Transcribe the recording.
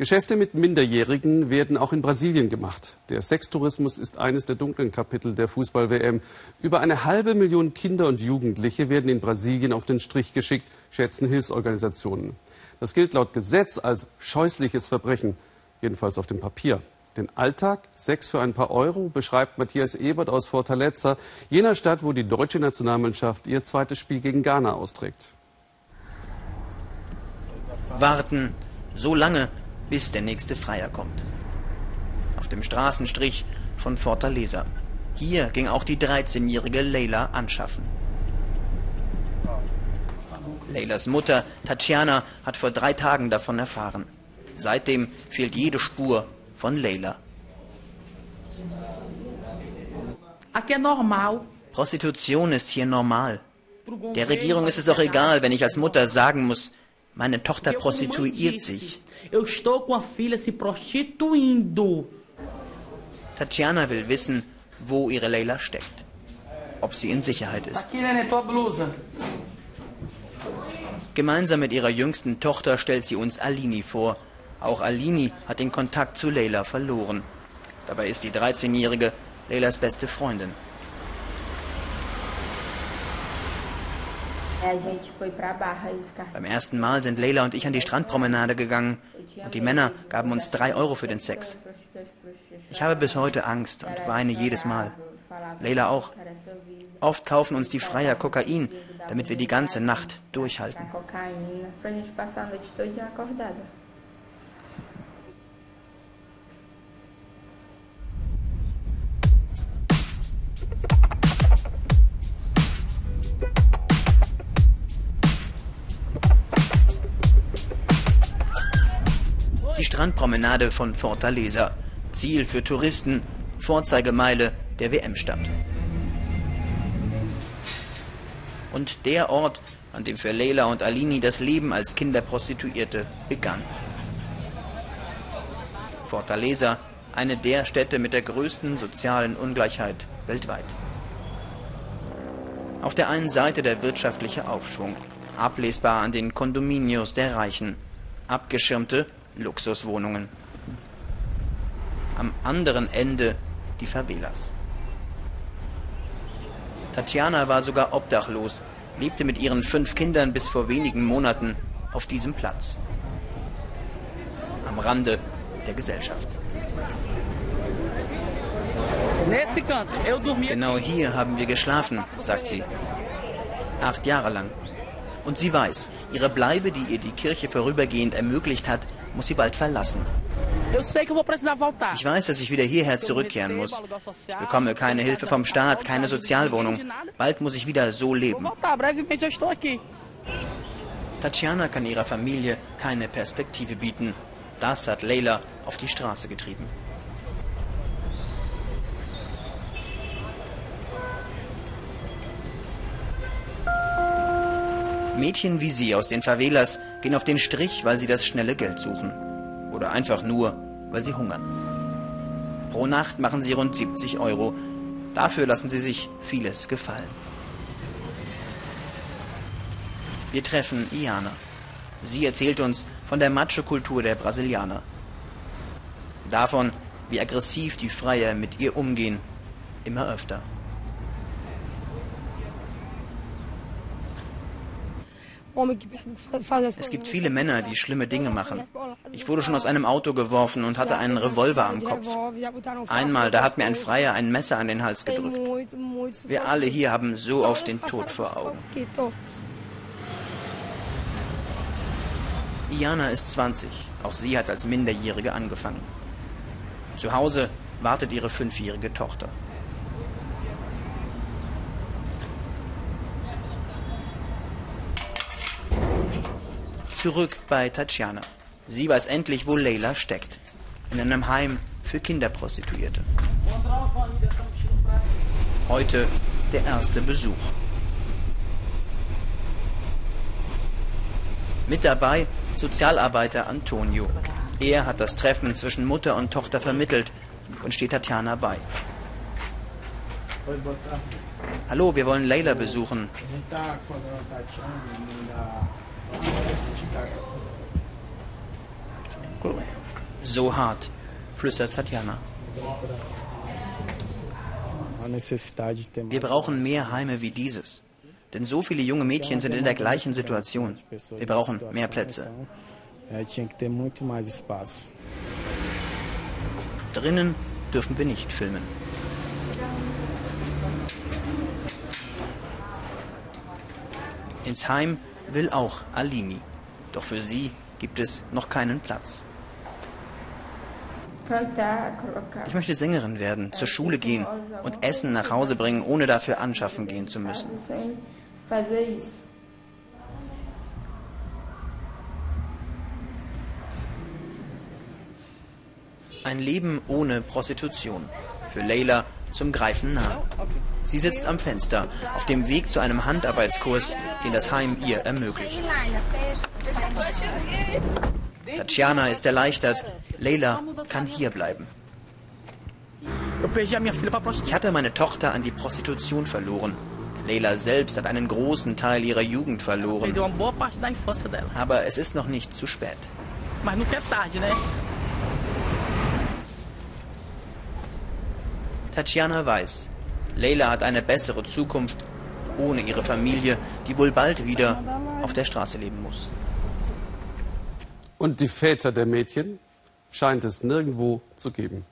Geschäfte mit Minderjährigen werden auch in Brasilien gemacht. Der Sextourismus ist eines der dunklen Kapitel der Fußball-WM. Über eine halbe Million Kinder und Jugendliche werden in Brasilien auf den Strich geschickt, schätzen Hilfsorganisationen. Das gilt laut Gesetz als scheußliches Verbrechen, jedenfalls auf dem Papier. Den Alltag, Sex für ein paar Euro, beschreibt Matthias Ebert aus Fortaleza, jener Stadt, wo die deutsche Nationalmannschaft ihr zweites Spiel gegen Ghana austrägt. Warten, so lange, bis der nächste Freier kommt. Auf dem Straßenstrich von Fortaleza. Hier ging auch die 13-jährige Leila anschaffen. Leilas Mutter, Tatjana, hat vor drei Tagen davon erfahren. Seitdem fehlt jede Spur von Leila. Prostitution ist hier normal. Der Regierung ist es auch egal, wenn ich als Mutter sagen muss, meine Tochter prostituiert sich. Tatjana will wissen, wo ihre Leila steckt. Ob sie in Sicherheit ist. Gemeinsam mit ihrer jüngsten Tochter stellt sie uns Alini vor. Auch Alini hat den Kontakt zu Leila verloren. Dabei ist die 13-Jährige Leilas beste Freundin. Beim ersten Mal sind Leila und ich an die Strandpromenade gegangen und die Männer gaben uns drei Euro für den Sex. Ich habe bis heute Angst und weine jedes Mal. Leila auch. Oft kaufen uns die Freier Kokain, damit wir die ganze Nacht durchhalten. Strandpromenade von Fortaleza. Ziel für Touristen, Vorzeigemeile der WM-Stadt. Und der Ort, an dem für Leila und Alini das Leben als Kinderprostituierte begann. Fortaleza, eine der Städte mit der größten sozialen Ungleichheit weltweit. Auf der einen Seite der wirtschaftliche Aufschwung, ablesbar an den Kondominios der Reichen, abgeschirmte Luxuswohnungen. Am anderen Ende die Favelas. Tatjana war sogar obdachlos, lebte mit ihren fünf Kindern bis vor wenigen Monaten auf diesem Platz. Am Rande der Gesellschaft. Genau hier haben wir geschlafen, sagt sie. Acht Jahre lang. Und sie weiß, ihre Bleibe, die ihr die Kirche vorübergehend ermöglicht hat, muss sie bald verlassen. Ich weiß, dass ich wieder hierher zurückkehren muss. Ich bekomme keine Hilfe vom Staat, keine Sozialwohnung. Bald muss ich wieder so leben. Tatjana kann ihrer Familie keine Perspektive bieten. Das hat Leila auf die Straße getrieben. Mädchen wie sie aus den Favelas gehen auf den Strich, weil sie das schnelle Geld suchen. Oder einfach nur, weil sie hungern. Pro Nacht machen sie rund 70 Euro. Dafür lassen sie sich vieles gefallen. Wir treffen Iana. Sie erzählt uns von der Macho-Kultur der Brasilianer. Davon, wie aggressiv die Freier mit ihr umgehen, immer öfter. Es gibt viele Männer, die schlimme Dinge machen. Ich wurde schon aus einem Auto geworfen und hatte einen Revolver am Kopf. Einmal, da hat mir ein Freier ein Messer an den Hals gedrückt. Wir alle hier haben so oft den Tod vor Augen. Iana ist 20. Auch sie hat als Minderjährige angefangen. Zu Hause wartet ihre fünfjährige Tochter. Zurück bei Tatjana. Sie weiß endlich, wo Leila steckt. In einem Heim für Kinderprostituierte. Heute der erste Besuch. Mit dabei Sozialarbeiter Antonio. Er hat das Treffen zwischen Mutter und Tochter vermittelt und steht Tatjana bei. Hallo, wir wollen Leila besuchen. So hart, flüstert Tatjana. Wir brauchen mehr Heime wie dieses. Denn so viele junge Mädchen sind in der gleichen Situation. Wir brauchen mehr Plätze. Drinnen dürfen wir nicht filmen. Ins Heim will auch Alini. Doch für sie gibt es noch keinen Platz. Ich möchte Sängerin werden, zur Schule gehen und Essen nach Hause bringen, ohne dafür anschaffen gehen zu müssen. Ein Leben ohne Prostitution. Für Leila zum Greifen nah. Sie sitzt am Fenster, auf dem Weg zu einem Handarbeitskurs, den das Heim ihr ermöglicht. Tatjana ist erleichtert. Leila kann hier bleiben. Ich hatte meine Tochter an die Prostitution verloren. Leila selbst hat einen großen Teil ihrer Jugend verloren. Aber es ist noch nicht zu spät. Tatjana weiß, Leila hat eine bessere Zukunft ohne ihre Familie, die wohl bald wieder auf der Straße leben muss. Und die Väter der Mädchen scheint es nirgendwo zu geben.